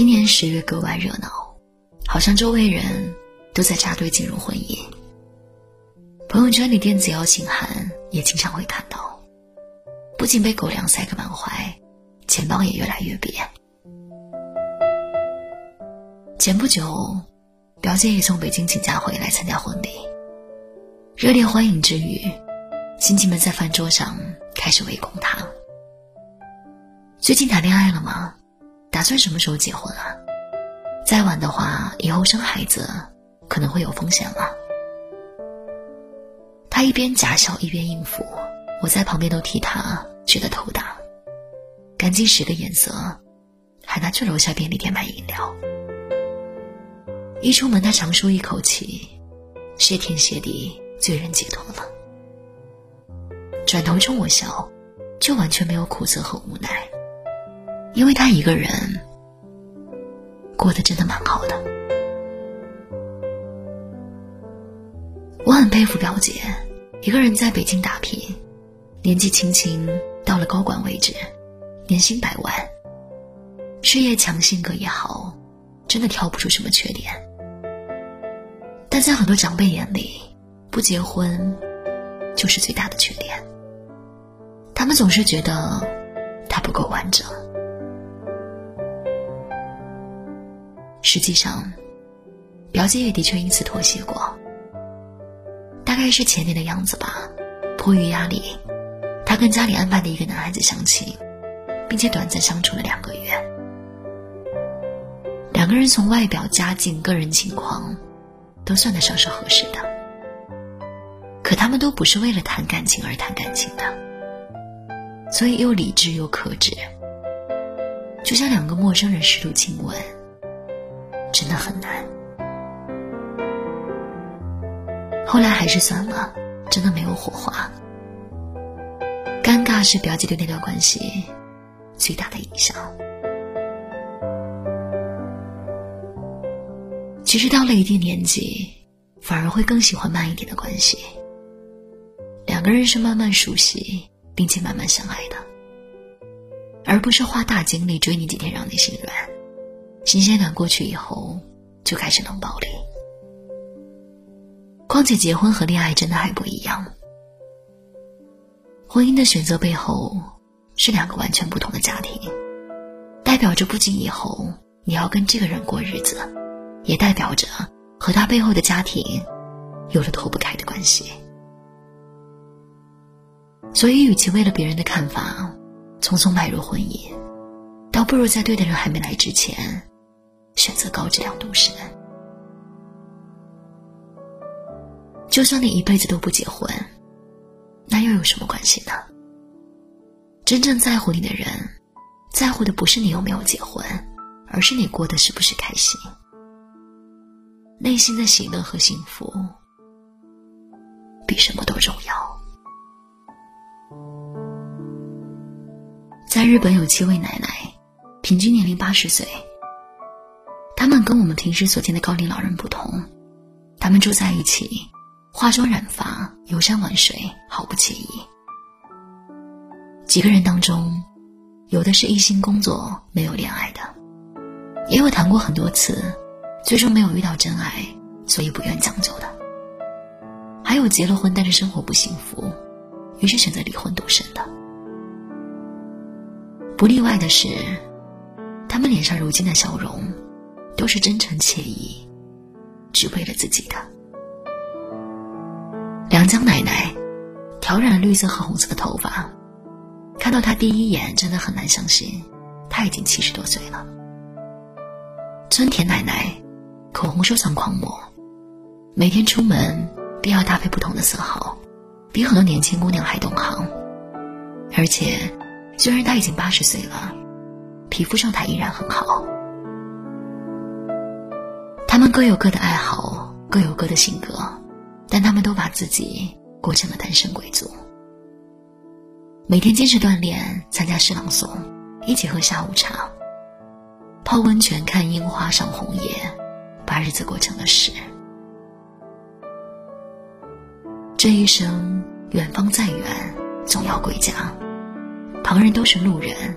今年十月格外热闹，好像周围人都在扎堆进入婚姻。朋友圈里电子邀请函也经常会看到，不仅被狗粮塞个满怀，钱包也越来越瘪。前不久，表姐也从北京请假回来参加婚礼，热烈欢迎之余，亲戚们在饭桌上开始围攻她。最近谈恋爱了吗？打算什么时候结婚啊？再晚的话，以后生孩子可能会有风险了。他一边假笑一边应付，我在旁边都替他觉得头大。赶紧使个眼色，喊他去楼下便利店买饮料。一出门，他长舒一口气，谢天谢地，罪人解脱了。转头冲我笑，就完全没有苦涩和无奈。因为他一个人过得真的蛮好的，我很佩服表姐，一个人在北京打拼，年纪轻轻到了高管位置，年薪百万，事业强，性格也好，真的挑不出什么缺点。但在很多长辈眼里，不结婚就是最大的缺点，他们总是觉得他不够完整。实际上，表姐也的确因此妥协过。大概是前年的样子吧，迫于压力，她跟家里安排的一个男孩子相亲，并且短暂相处了两个月。两个人从外表、家境、个人情况，都算得上是合适的。可他们都不是为了谈感情而谈感情的，所以又理智又克制，就像两个陌生人试图亲吻。真的很难。后来还是算了，真的没有火花。尴尬是表姐对那段关系最大的影响。其实到了一定年纪，反而会更喜欢慢一点的关系。两个人是慢慢熟悉，并且慢慢相爱的，而不是花大精力追你几天让你心软。新鲜感过去以后，就开始冷暴力。况且结婚和恋爱真的还不一样。婚姻的选择背后是两个完全不同的家庭，代表着不仅以后你要跟这个人过日子，也代表着和他背后的家庭有了脱不开的关系。所以，与其为了别人的看法匆匆迈入婚姻，倒不如在对的人还没来之前。选择高质量独身，就算你一辈子都不结婚，那又有什么关系呢？真正在乎你的人，在乎的不是你有没有结婚，而是你过得是不是开心。内心的喜乐和幸福，比什么都重要。在日本有七位奶奶，平均年龄八十岁。他们跟我们平时所见的高龄老人不同，他们住在一起，化妆染发，游山玩水，毫不介意。几个人当中，有的是一心工作，没有恋爱的，也有谈过很多次，最终没有遇到真爱，所以不愿将就的。还有结了婚但是生活不幸福，于是选择离婚独身的。不例外的是，他们脸上如今的笑容。都是真诚惬意，只为了自己的。梁江奶奶挑染绿色和红色的头发，看到她第一眼真的很难相信，她已经七十多岁了。村田奶奶口红收藏狂魔，每天出门必要搭配不同的色号，比很多年轻姑娘还懂行。而且，虽然她已经八十岁了，皮肤状态依然很好。他们各有各的爱好，各有各的性格，但他们都把自己过成了单身贵族。每天坚持锻炼，参加诗朗诵，一起喝下午茶，泡温泉，看樱花赏红叶，把日子过成了诗。这一生，远方再远，总要归家。旁人都是路人，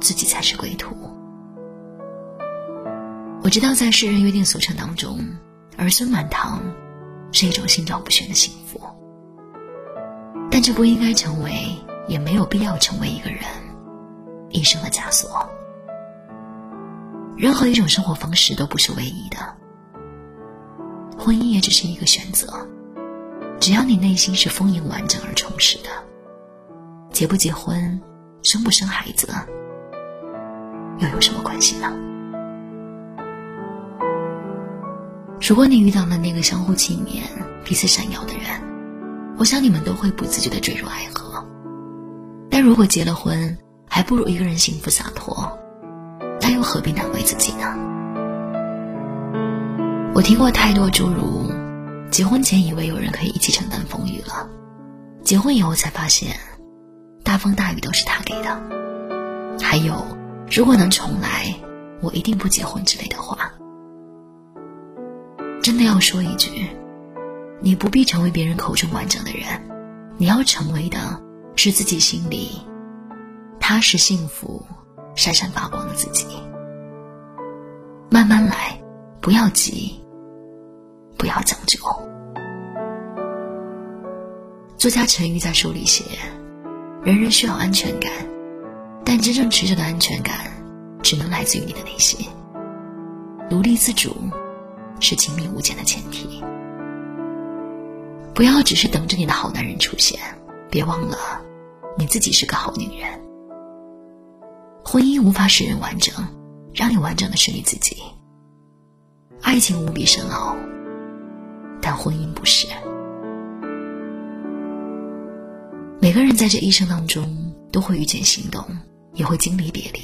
自己才是归途。我知道在世人约定俗成当中，儿孙满堂是一种心照不宣的幸福，但这不应该成为，也没有必要成为一个人一生的枷锁。任何一种生活方式都不是唯一的，婚姻也只是一个选择。只要你内心是丰盈完整而充实的，结不结婚，生不生孩子，又有什么关系呢？如果你遇到了那个相互纪念、彼此闪耀的人，我想你们都会不自觉的坠入爱河。但如果结了婚，还不如一个人幸福洒脱。那又何必难为自己呢？我听过太多诸如：结婚前以为有人可以一起承担风雨了，结婚以后才发现，大风大雨都是他给的。还有，如果能重来，我一定不结婚之类的话。真的要说一句，你不必成为别人口中完整的人，你要成为的是自己心里踏实幸福。闪闪发光的自己，慢慢来，不要急，不要讲究。作家陈玉在书里写：“人人需要安全感，但真正持久的安全感，只能来自于你的内心。独立自主，是亲密无间的前提。不要只是等着你的好男人出现，别忘了，你自己是个好女人。”婚姻无法使人完整，让你完整的是你自己。爱情无比深奥，但婚姻不是。每个人在这一生当中都会遇见心动，也会经历别离，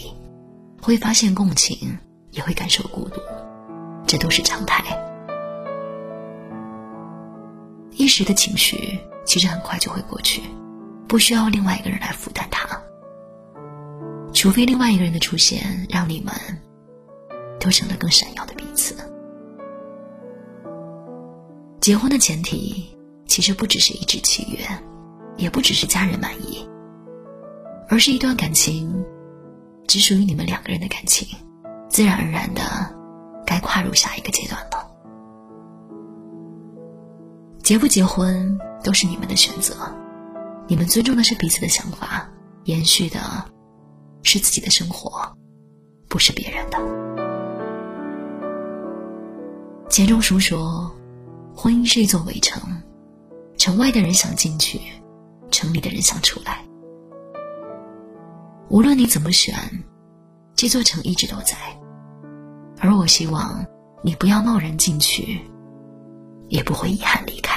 会发现共情，也会感受孤独，这都是常态。一时的情绪其实很快就会过去，不需要另外一个人来负担它。除非另外一个人的出现，让你们都成了更闪耀的彼此。结婚的前提其实不只是一纸契约，也不只是家人满意，而是一段感情，只属于你们两个人的感情，自然而然的该跨入下一个阶段了。结不结婚都是你们的选择，你们尊重的是彼此的想法，延续的。是自己的生活，不是别人的。钱钟书说：“婚姻是一座围城，城外的人想进去，城里的人想出来。无论你怎么选，这座城一直都在。而我希望你不要贸然进去，也不会遗憾离开。”